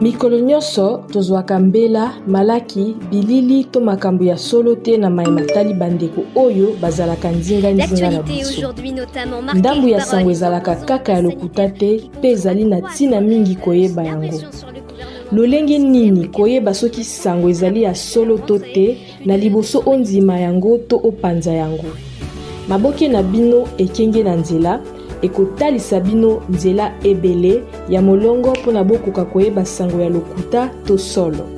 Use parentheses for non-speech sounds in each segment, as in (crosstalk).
mikolo nyonso tozwaka mbela malaki bilili to makambo ya solo te na mayema tali bandeko oyo bazalaka ndinga-ndinga na biso. ndambu ya sango ezalaka kaka ya lokuta te mpe ezali na ntina mingi koyeba yango. lolenge nini koyeba soki sango ezali ya solo to te na liboso ondima yango to opanza yango. Maboke na bino ekenge na nzela ekotalisa bino nzela ebele ya molongo mpona bokoka koyeba sango ya lokuta to solo.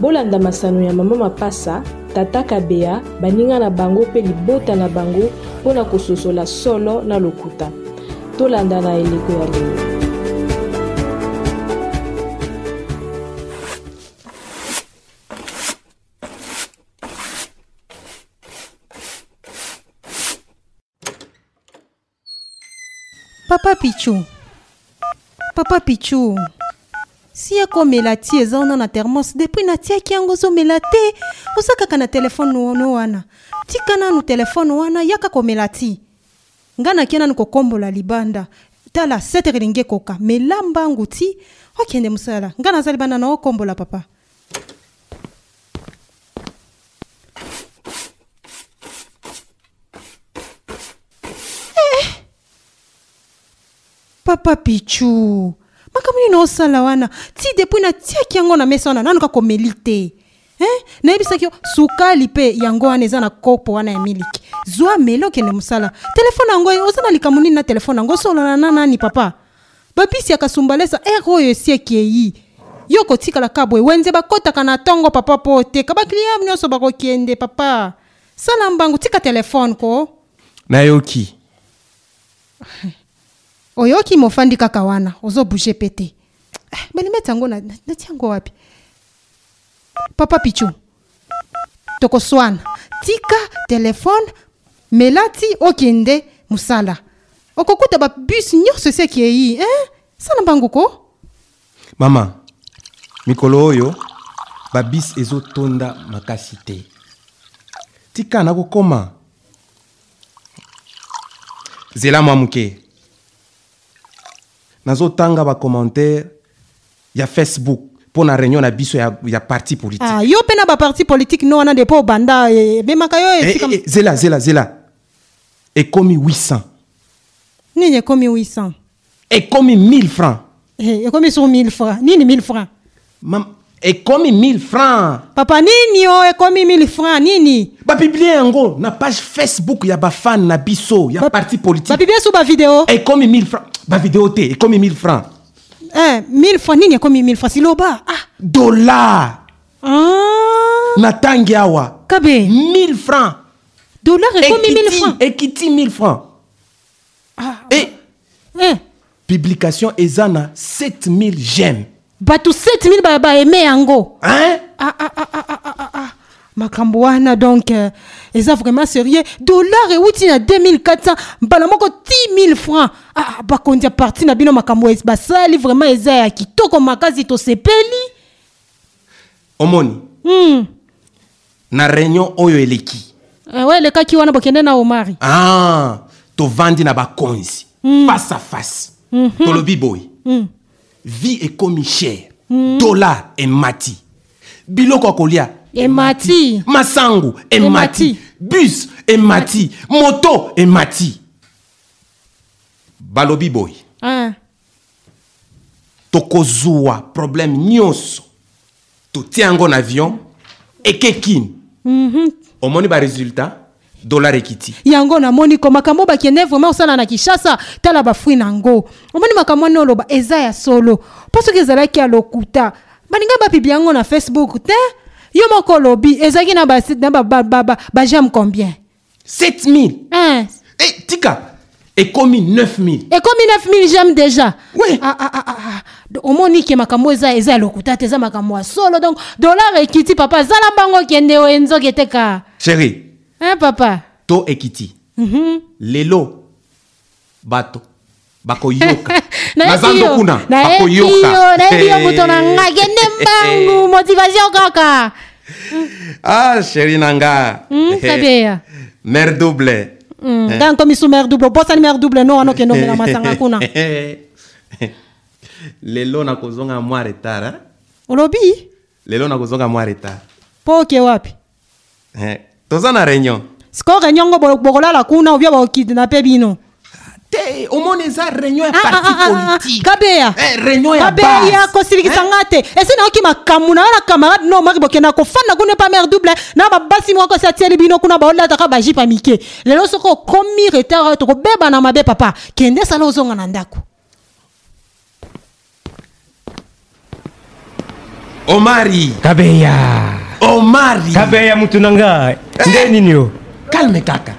Bolanda masano ya mama mapasa tata kabea baninga na bango mpe libota na bango mpona kososola solo na lokuta. Tolanda na eleko ya lelo papa pichu. Papa pichu. Si akomela ti eza wana na thermos depuis natiaki yango ozomela te oza kaka na telefone no wana. Tika nanu telefone wana yaka komela ti. Ngai nakia nanu kokombola libanda. Tala setere elingi ekoka. Mela mbangu ti okende mosala. Ngai naza libanda na okombola papa papa pichu. Makambo nini osala wana. Ti depuis natiaki yango na mesa wana nanuka komeli te. Eh? nayebisaki yo sukali mpe yango wana eza na kopo wana ya miliki. Zwa meli okende mosala. Telefone yango oza na likambo nini na telefone yango? Osolola na nani papa? Babisi ya kasumbalesa ere oyo esi ekei yo kotikala ka boye wenze bakɔtaka na ntongo papa mpo oteka. Bakliya nyonso bakokende papa. Sala mbangu tika telefone ko. Nayoki (laughs) oyoki mofandi kaka wana ozobouge pe te Ah, balimeti yango na- na- nati yango wapi? Papa pichu tokoswana tika telefone mela ti okende mosala. Okokuta babus nyonso esi ekei eh? sala mbangu ko? Mama mikolo oyo babisi ezotonda makasi te. Tika nakokoma zela mwa moke nazotanga bacommentaire ya facebook mpo na réunion na biso ya, ya parti politique. Ah, yo mpe na baparti politike no wana depo obanda ebemaka yo Eh, esika eh, eh, zela zela zela. Ekomi 800 nini ekomi 800 ekomi 1000 francs. Eh, ekomi sur 1000 francs. Nini 1000 francs? Mam, ekomi 1000 francs. Papa nini o ekomi 1000 francs? Nini? Bapiblie yango na page facebook ya bafane na biso ya Ba- parti politique. Babibie su bavideo ekomi 1000 francs bavideo te ekomi 1000 francs eh, 1000 francs nini ekomi 1000 francs? Siloba ah. dollar ah. na ntangi awa kabe 1000 francs dollar ekomi 1000 ekiti francs ekiti 1000 francs ah. e eh. publication eza na 7000 j'aime bato 7000 ba- baeme yango hein? ah, ah, ah, ah. Makambo wana donc euh, eza vraiment sérieux. Dollar euti na 2400 mbala moko 10000 francs. Ah, ah, bakonzi ya parti na bino makambo basali vraiment eza ya kitoko makasi tosepeli. Omoni. Mm. na réunion oyo eleki. Eh, we elekaki wana bokende na omari. Ah, tovandi na bakonzi. Face à face. Tolobi boye vie ekomi cher. Dollar emati biloko ya kolia emati masangu emati bus emati moto emati balobi boye ah. tokozwa problème nyonso. Totia yango na avion. Ekekini mm-hmm. omoni baresultat dollar ekiti. Yango namoni ko. Makambo bakende vraiment osala na kishasa tala bafui na yango omoni makambo wana oloba. Eza ya solo. Mpo soki ezalaki ya lokuta. Baninga bapibli yango na facebook te yo moko olobi ezalaki na bajame ba, ba, ba, ba, bajame combien? 7000 eh. e tika ekomi 9000 ekomi 9000 jame déjà. Oui. ah, ah, ah, ah, ah. Omoni ke makambo eza eza ya lokuta te eza makambo ya solo. Donc dollar ekiti papa zala mbango kende o enzoki eteka chéri. Eh, papa? To ekiti. Mhm. lelo bato bakoyoka (laughs) nayebi yo Eh. moto na ngai kende mbangu (laughs) motivation kaka. Ah chéri na nga Mm, kabeya mare double. Mare double. Obosani mare double no wana okende omela masanga (laughs) kuna (laughs) lelo nakozonga mwa retard hein? olobi? Lelo nakozonga mwa retard. Mpo oke wapi? Eh. toza na réunion. Siko réunion ngo bo- bokolala kuna obia bakokidnape bino te omoni eza réunion ya Ah, ah, parti ah, politique. Kabeya eh, réunion ya kabeya kosilikisa Eh? nga te esi nayoki makambo na yo na camarade no maki bokenda kofanda kuna epa mare double na babasi moko esi atieli bino kuna baolataka bajipe mike lelo soki okomi retard oyo tokobeba na mabe papa. Kende esala ozonga na ndako. Omari. Kabeya omari. Kabeya mutu na nga. Nde nini yo? Calme kaka.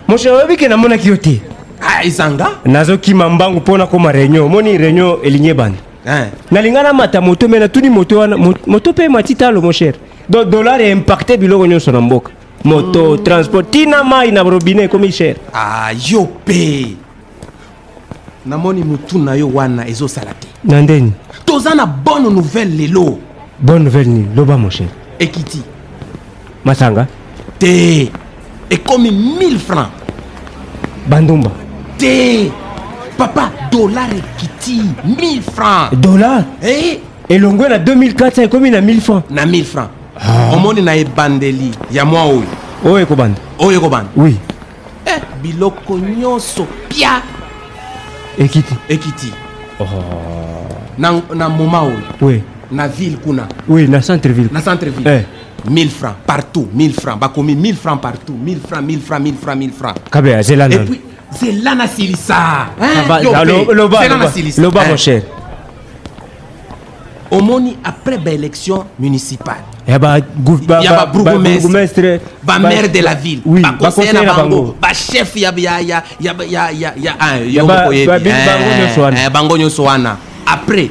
Ke namonaki yo te? Ah, ezanga? Nazokima mbangu mpo nakoma réunion. Omoni réunion elingi ebanda nalinga namata moto me natuni moto wana mo- moto mpe emati talo mon cher. Donc dollar eimpacte biloko nyonso na mboka. Moto transport tina mai na robinet ekomi cher. Ah, yo mpe namoni mutu na yo wana ezosala te. Na ndeni? Toza na bonne nouvelle lelo. Bonne nouvelle nini loba mon cher. Ekiti. Masanga? Te. Ekomi 1000 francs. Bandumba papa dollar ekiti 1000 francs. Dollar eh? elongwe na 2400 ekomi na 1000 francs. Na 1000 francs. Omoni na ebandeli. Ya mwa oyo. Oyo ekobanda. Oyo ekobanda. Oui. Eh, biloko nyonso pia. Ekiti ekiti na, na moma oyo. Oui. Na ville kuna. Oui na centre ville na centre ville Eh. 1000 francs. Partout 1000 francs. Bakomi 1000 francs partout. 1000 francs 1000 francs 1000 francs 1000 francs. Kabe et puis zela nasilisa ba- lo- loba Eh. mon cher. Omoni après baélection municipale. Ya babourgmestre babourgmestre, bamaire ba- de la ville. baconseiller baconseiller na bango. Bango. Bachef ya ya ya ya ya ya ya ah, Ya yo ba- moko oyebi. ba- bi- bango Eh, nyonso wana. eh, bango après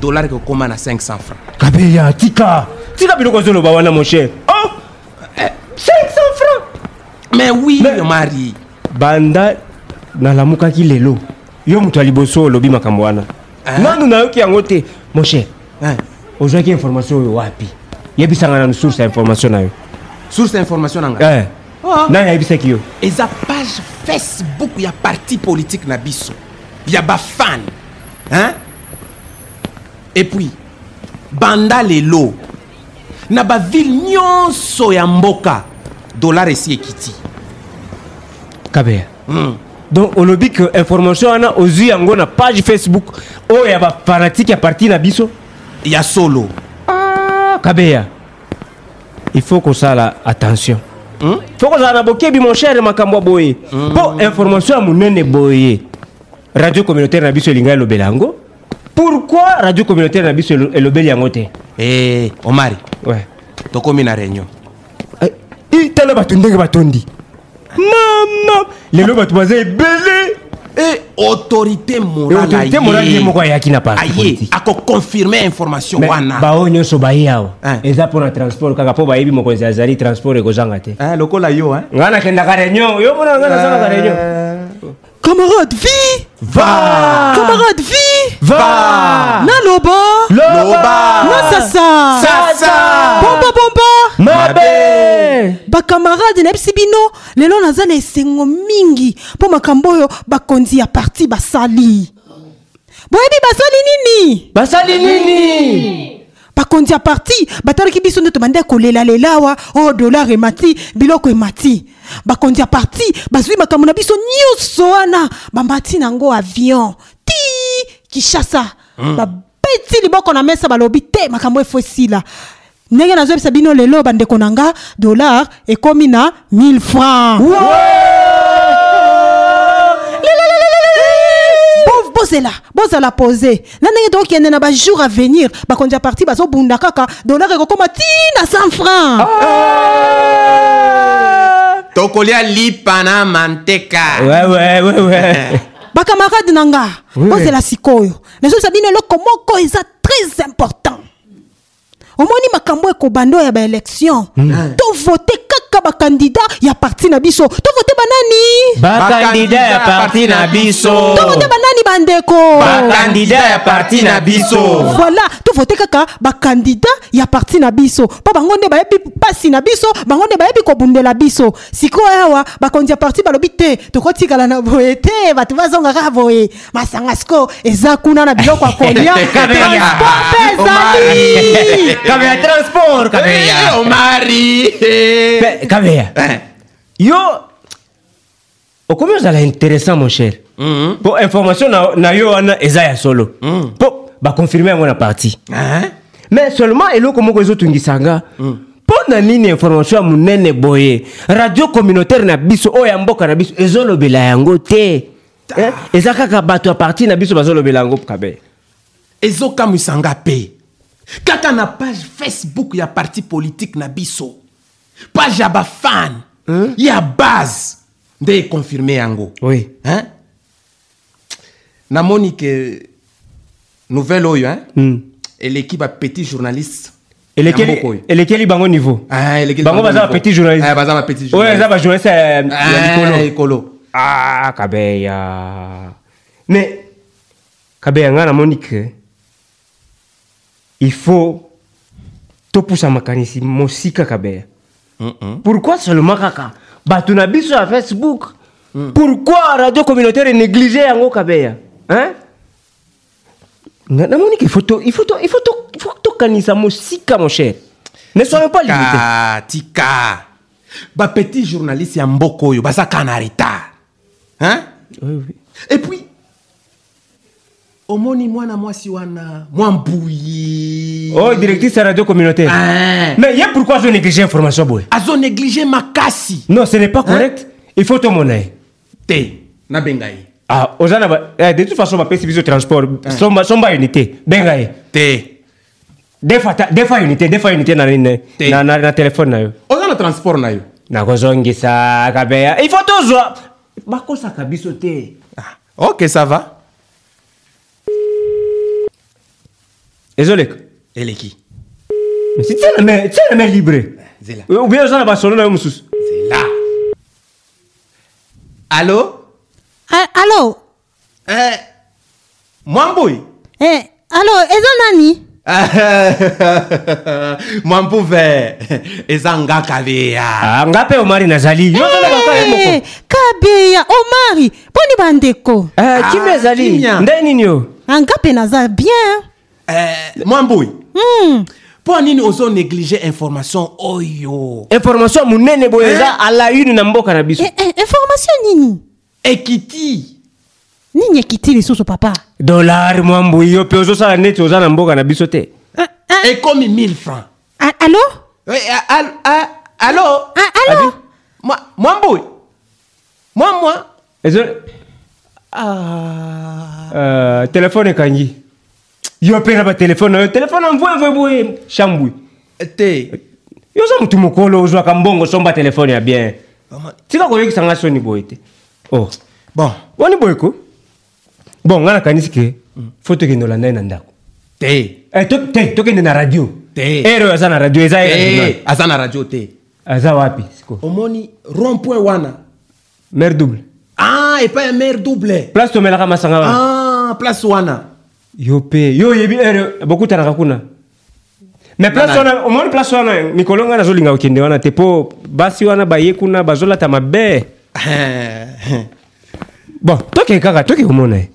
dollar ekokóma na 500 francs. Kabeya tika. Tika biloko ozoloba wana mon cher. Oh! 500 francs! Mais oui mari banda nalamukaki lelo. Yo moto ya liboso olobi makambo wana. Ah. nanu nayoki yango te mon cher. Ozwaki information oyo wapi? Yebisanga nanu source ya information na yo. Source ya information na ngai Eh, Ah. nani ayebisaki yo? Eza page facebook ya parti politique na biso. Ya bafan hein? et puis banda lelo. Na bavile nyonso ya mboka dollar esi ekiti. Kabeya mm. Donc olobi ke information wana ozwi yango na page facebook oyo ya bafanatike ya parti na biso. Ya solo. Ah, kabeya. Il faut kosala attention. Hmm? fo kozala na bokebi mon cher makambo ya boye mpo information ya monene boye. Radio communautaire na biso elingai elobela yango. Pourquoi radio communautaire na biso elo- elobeli yango te? Eh, omari. Ouais. tokomi na réunion. I, tala bato ndenge batondi mama! Lelo bato baza ebele e autorité morale autorité morale ye moko ayaki na parti aye akoconfirme information wana. bao nyonso baye awa. Eh. eza mpo na transport kaka mpo bayebi mokonzi azali transport ekozanga te. Eh, lokola yo hein? ngai nakendaka réunion yo mona ngai nazangaka réunion. Camarade vie va. camarade vie va. Naloba Loba. nasasa Sasa. bomba bomba mabe. Bakamarade nayebisi bino lelo naza na esengo mingi mpo makambo oyo bakonzi ya parti basali. Boyebi basali nini? Basali nini? Bakonzi ya parti batalaki biso nde tobandaki kolelalela awa oyo dollar emati biloko emati. Bakonzi ya parti bazwi makambo na biso nyonso wana. Bamati nango avion kishasa babeti liboko na mesa balobi te makambo efo esila. Ndenge nazoyebisa bino lelo bandeko na nga dollar ekomi na 1000 francs. Bo- bozela bozala pose. Na ndenge tokokende na bajour à venir bakonzi ya parti bazobunda kaka dollar ekokóma tina 100 francs. Tokolia lipa na manteka. Ouais ouais ouais ouais (laughs) bakamarade na nga bozela sikoyo. Nazobisa bino eloko moko eza très important. Omoni makambo ekobanda oyo ya baélection tovote kaka bakandida ya parti na biso. Tovote banani. Bakandida ya parti na biso. tovote banani bandeko. Bakandida ya parti na biso. Voilà. Tovote vote kaka bakandida ya parti na biso. Mpo bango nde bayebi mpasi na biso. Bango nde bayebi kobundela biso. Sikoyo awa bakonzi ya parti balobi te. Tokotikala na boye te. Bato bazonga kaka boye masanga siko eza kuna na biloko ya kolia. (laughs) Transport mpe ezali. Kabeya transport kabeya Eh, omari kabeya Eh. yo okomi ozala intéressant mon cher. Mpo information na, na yo wana eza ya solo mpo bakonfirme yango na parti Hein? mais seulement eloko moko ezotungisanga mpo na nini information ya monene boye? Radio communautaire na biso oyo ya mboka na biso ezolobela yango te. Eh, eza kaka bato ya parti na biso bazolobela yango kabe ezokamwisanga mpe kaka na page facebook ya parti politique na biso page ya bafan. Ya base. Nde ekonfirme yango. Oui. Hein? namoni ke nouvelle oyo hein? Mm. eleki bapetit journaliste. Elekeli bango niveau? Ah, bango baza bapetit journaliste. Ah, bapetit eza journaliste. bajournaliste ya ya Ah, likolo. Ah kabeya. Mais kabeya ngai namoni ke il faut topusa makanisi mosika kabeya pourquoi seulement kaka? Bato na biso ya facebook. Pourquoi radio communautaire néglige yango kabeya? Hein? Nga- namoni ke il faut to- il faut to- il faut to- il faut tokanisa mosika mon cher. Ne soyons pas limité tika bapetit journaliste ya mboka oyo baza kaka na retard. Hein? et puis omoni mwana mwasi wana mwa mbuyi. Oh directrice ya radio communautaire. Ah. mais ye pourquoi azo néglige information boye azo néglige makasi. Non ce n'est pas correct. Il faut tomona ye te nabenga ye. Ah oza na ba eh, de toute façon bapesi biso transport. Somba, somba unité. Benga ye. Te. Ta- des fois unité fois unité na Te. na, na, na telefone na yo. Oza na transport na yo. Nakozongisa kabeya il faut tozwa bakosaka biso te. Ah. ok ça va ezoleka eleki Mais si tia na main tia na main libre zela ou bien oza na basolo na yo mosusu zela allo Ah, alo eh, mwambui? Eh, alo eza nani? (laughs) Mwambu ve eza nga kabeya. Ah, nga mpe omari nazali. Eh, kabeya omari mponi bandeko. Ah, kimia. Ezali nde nini yo? Mpe naza bien eh, mwambui Hmm. mpo nini ozo néglige information? Oyo. Information monene boye eza a la une na mboka na biso. Eh, eh, information nini? Ekiti. Nini ekiti lisusu papa? Dollar mwambui yo mpe ozosala neti oza na mboka na biso te. Ah, ah, ekomi 1000 francs. Ah, alo Eh, ah, al- ah, allo? Ah, alo Mwa- mwambui mwamwa ezo ah. uh, telefone ekangi yo mpe na batelefone na yo telefone mvwemvwe boye shambwi te yo oza motu mokolo ozwaka mbongo somba telefone ya bien. Tika koyokisanga soni boye te. Oh. Bon. Wani boye ko? Bon ngai nakanisi ke fo tokende olanda ye na ndako. Te. Eh, to- te tokende na radio. Te. ere oyo aza na radio eza aza na radio te. Aza wapi siko? Omoni rond point wana. Mare double. Ah epai ya mare double. Place tomelaka masanga wana. Ah place wana yo mpe yo oyebi ere bokutanaka kuna me place wana omoni place wana mikolo ngai nazolinga kokende wana te mpo basi wana baye kuna bazolata mabe. (laughs) Bon toke kaka toke komona ye.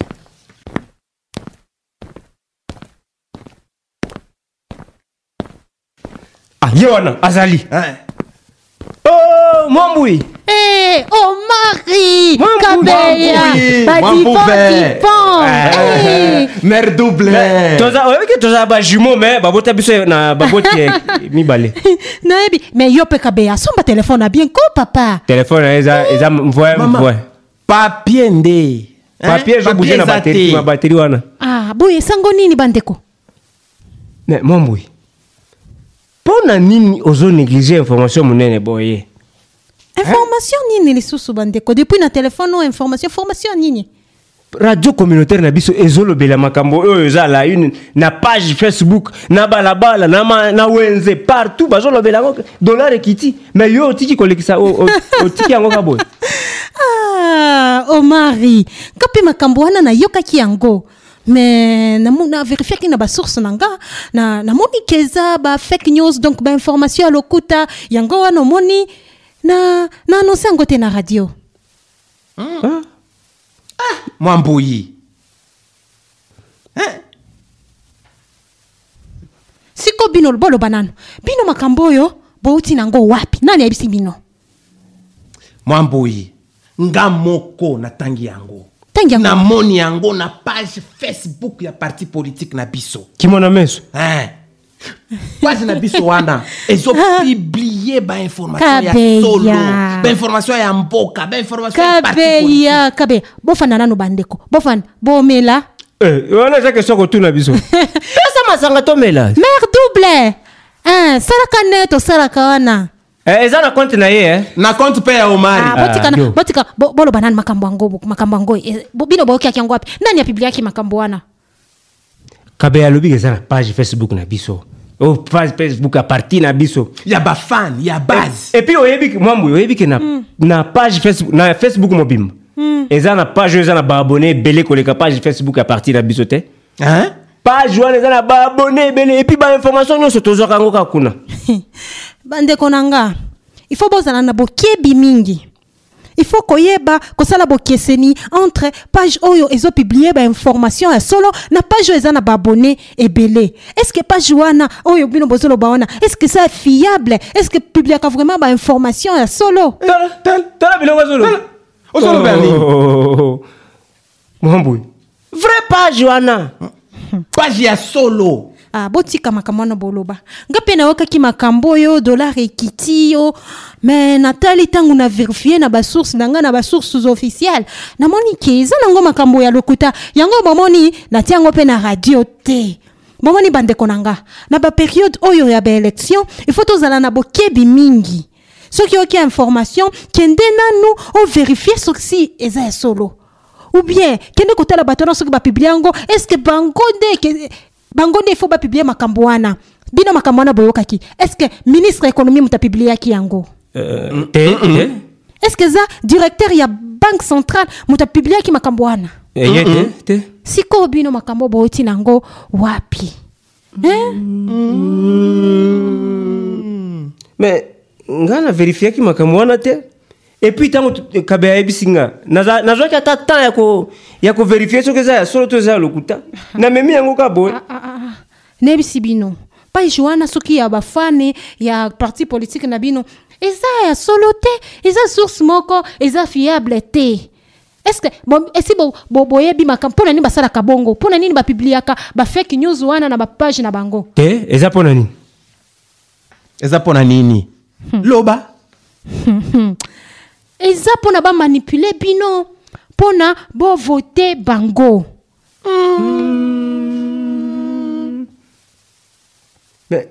Ah ye wana azali. Eh. oh, mwambui. Eh, omari Mwambu, kabeya divan Eh. mare double. Toza oyebiki toza bajumeau mais babota biso na baboti (laughs) mibale. Nayebi me yo mpe kabeya somba telefone na bien ko papa? Na ye eza eza mvoye mvoye mama papier nde. Papier ezobouge na bateri na bateri wana. Ah boye esango nini bandeko? Me mwambui mpo na nini ozonéglige information monene boye? Information nini lisusu bandeko? Depuis na telefone oyo information information nini? Radio communautaire na biso ezolobela makambo oyo eza la une na page facebook na balabala na, ma, na wenze partout bazolobela yango dollar ekiti. Me yo otiki kolekisa otiki yango ka boye? (laughs) Ah omari nga mpe makambo wana nayokaki yango? Mais namu- na na basource na nga na namoni ke eza ba fake news donc bainformation ya lokuta. Yango wana omoni na na annonce yango te na radio. Mwamboyi siko bino boloba nano. Bino makambo oyo bouti nango wapi? Nani ayebisi bino? Mwamboyi nga moko natangi yango. Tangi yango namoni yango na page facebook ya parti politique na biso. Kimona meso. Hein. Page na biso wana ezopiblie bainformation ya solo bainformation ya mboka bainformation ya parti politique. kabeya. Bofanda nano bandeko. Bofanda bomela. Eh, wana eza question kotuna biso. (laughs) Esa masanga tomela. Mare double. Ah, salaka nde tosalaka wana. Eh, eza na compte na ye eh? na compte mpe ya omari. Ah, Ah, botika na- yo. botika bo- boloba nani makambo yango makambo yango eh, bo- bino boyokiaki yango wapi? Nani apibliaki makambo wana? Kabe alobi eza na page facebook na biso. O page facebook ya parti na biso. Ya bafan ya base. epuis oyebi mwambu oyebi ke na, na page facebook na facebook mobimba eza na page oyo eza na baabone ebele koleka page facebook ya parti na biso te. Hein? page wana eza na baabone ebele. Epuis bainformation nyonso tozwaka yango kaka kuna. (laughs) Bandeko na nga ifo bozala na bokebi mingi ifo koyeba kosala bokeseni entre page oyo ezopiblie bainformation ya solo na page oyo eza na baabone ebele. Estce page wana oyo bino bozoloba wana estce eza fiable? Estce publiaka vraiment bainformation ya solo? Tala biloko. Ozoloba nini? mwambu vrai page wana. Page ya solo ah, botika makambo wana boloba. Nga mpe nayokaki makambo oyo dollar ekiti yo. Me natali ntango na verifie na basource na nga na basources officielle namoni ke eza nango makambo ya lokuta. Yango bomoni natia yango mpe na radio te. Bomoni bandeko na nga na baperiode oyo ya baélection ifo tozala na bokebi mingi. Soki oyoki information kende nanu overifie soki eza ya solo. Ou bien kende kotala bato wana soki bapiblie yango estce bango nde bango nde ifo bapiblie makambo wana. Bino makambo wana boyokaki. Estce ministre ya économie moto apibliaki yango? Euh, te te. Estce eza directeur ya banque centrale moto apibliaki makambo wana? Eh, ye te te. Sikoyo bino makambo bouti nango wapi? Eh? mais nga na verifiaki makambo wana te epuis ntango kabe ayebisi nga nazwaki ata temps ya ko- ya koverifie soki eza ya solo to eza ya lokuta. (laughs) Namemi yango ka boye Ah, ah, ah. nayebisi bino. Page wana soki ya bafane ya parti politique na bino eza ya solo te. Eza source moko eza fiable te. Bo- esi bo- bo- boyebi makambo? Mpo na nini basalaka bongo? Mpo na nini bapibliaka bafake news wana na bapage na bango? Te eza mpo na nini? Eza mpo na nini loba eza mpo na bamanipule bino mpo na bovote bango mais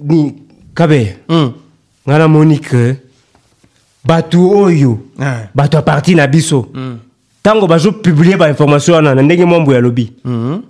ni kabe Mm. nga namoni ke bato oyo Ah. bato ya parti na biso ntango bazopiblie bainformation wana na ndenge mwambo yalobi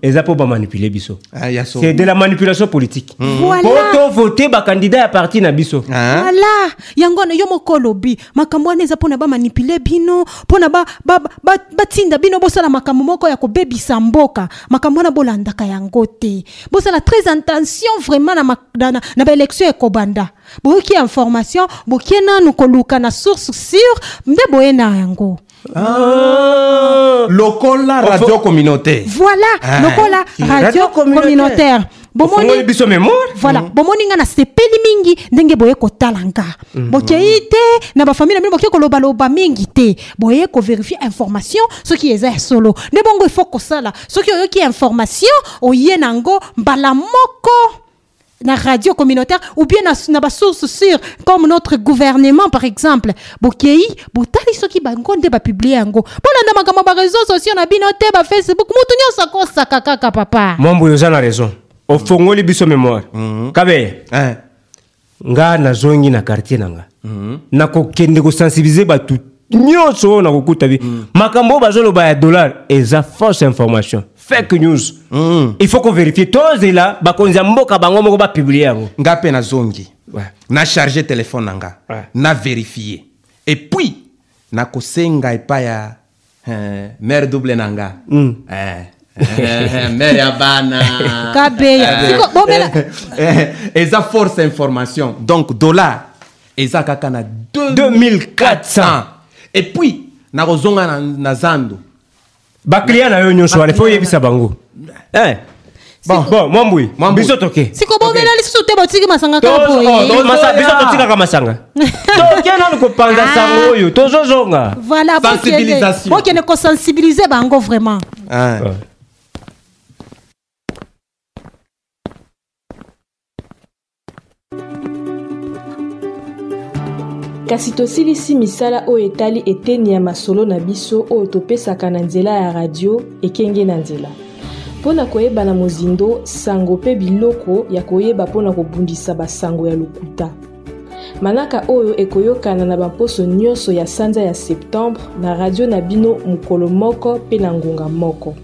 eza mpo bamanipule biso. Ah, ya solo. c'est de la manipulation politique. Voilà. po tovote ya parti na biso. Hein? wala yango wana yo moko olobi makambo wana eza mpona bamanipule bino mpona batinda ba, ba, ba, batinda bino bosala makambo moko ya kobebisa mboka. Makambo wana bolandaka yango te. Bosala très attention vraiment na, na, na, na baélection ekobanda boyoki information bokie nanu koluka na source sûre nde boye na yango lokola radio communautaire. Voilà Ah, lokola radio communautaire. bomoni biso mémoire. Voilà bomoni nga mingi ndenge boye kotala nga. Bokei te na bafamile na bino boke kolobaloba mingi te. Boye koverifie information soki eza ya solo. Nde bongo ifo kosala. Soki oyoki information oye nango mbala moko na radio communautaire ou bien na, na basource sûre comme notre gouvernement par exemple. Bokei botali soki bango nde bapiblie yango. Bolanda makambo bareseau sociaux na bino te bafacebook mutu nyonso akosaka kaka papa. Oyo oza na raison. Ofongoli biso mémoire. Kabe. Hein? nga nazongi na quartier na nga nakokende kosensibilize bato nyonso oyo nakokuta bi. Makambo oyo bazoloba ya dollar eza fausse information fake news. Il faut koverifie tozela bakonzi ya mboka bango moko bapiblie yango. Nga mpe nazongi Ouais. na charge telefone na nga. Ouais. na verifie epuis nakosenga epai ya eh, mare double na nga. Mm. eh, me ya bana. (laughs) Bomela Eh, eza force information. Donc dollar eza kaka na 2400 et puis nakozonga na, na zando baklia na yo nyonso wana fo oyebisa bango. Eh. Bon. bon Mwambwi. biso toke. Siko bomela lisusu te botiki masanga kaka oh, totikaka masanga. (laughs) Toke nanu kopanza Ah. sango oyo? Tozozonga voilà bokende kosensibilize bango vraiment kasi tosilisi misala oyo etali eteni ya masolo na biso oyo topesaka na nzela ya radio ekenge na nzela. Mpo na koyeba na mozindo sango mpe biloko ya koyeba mpo na kobundisa basango ya lokuta. Manaka oyo ekoyokana na bamposo nyonso ya sanza ya septembre na radio na bino mokolo moko mpe na ngonga moko.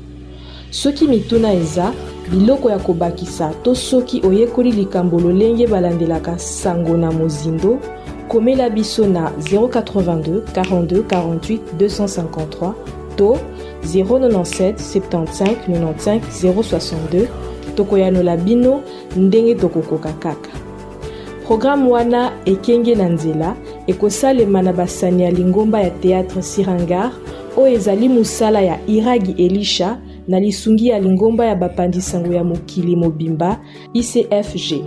Soki mituna eza biloko ya kobakisa to soki oyekoli likambo lolenge balandelaka sango na mozindo komela biso na 082 42 48 253 to 097 75 95 062 tokoyanola bino ndenge tokokoka kaka programe wana ekenge na nzela ekosalema na basani ya lingomba ya théâtre sirangar oyo ezali mosala ya iragi elisha na lisungi ya lingomba ya bapanzi sango ya mokili mobimba icfg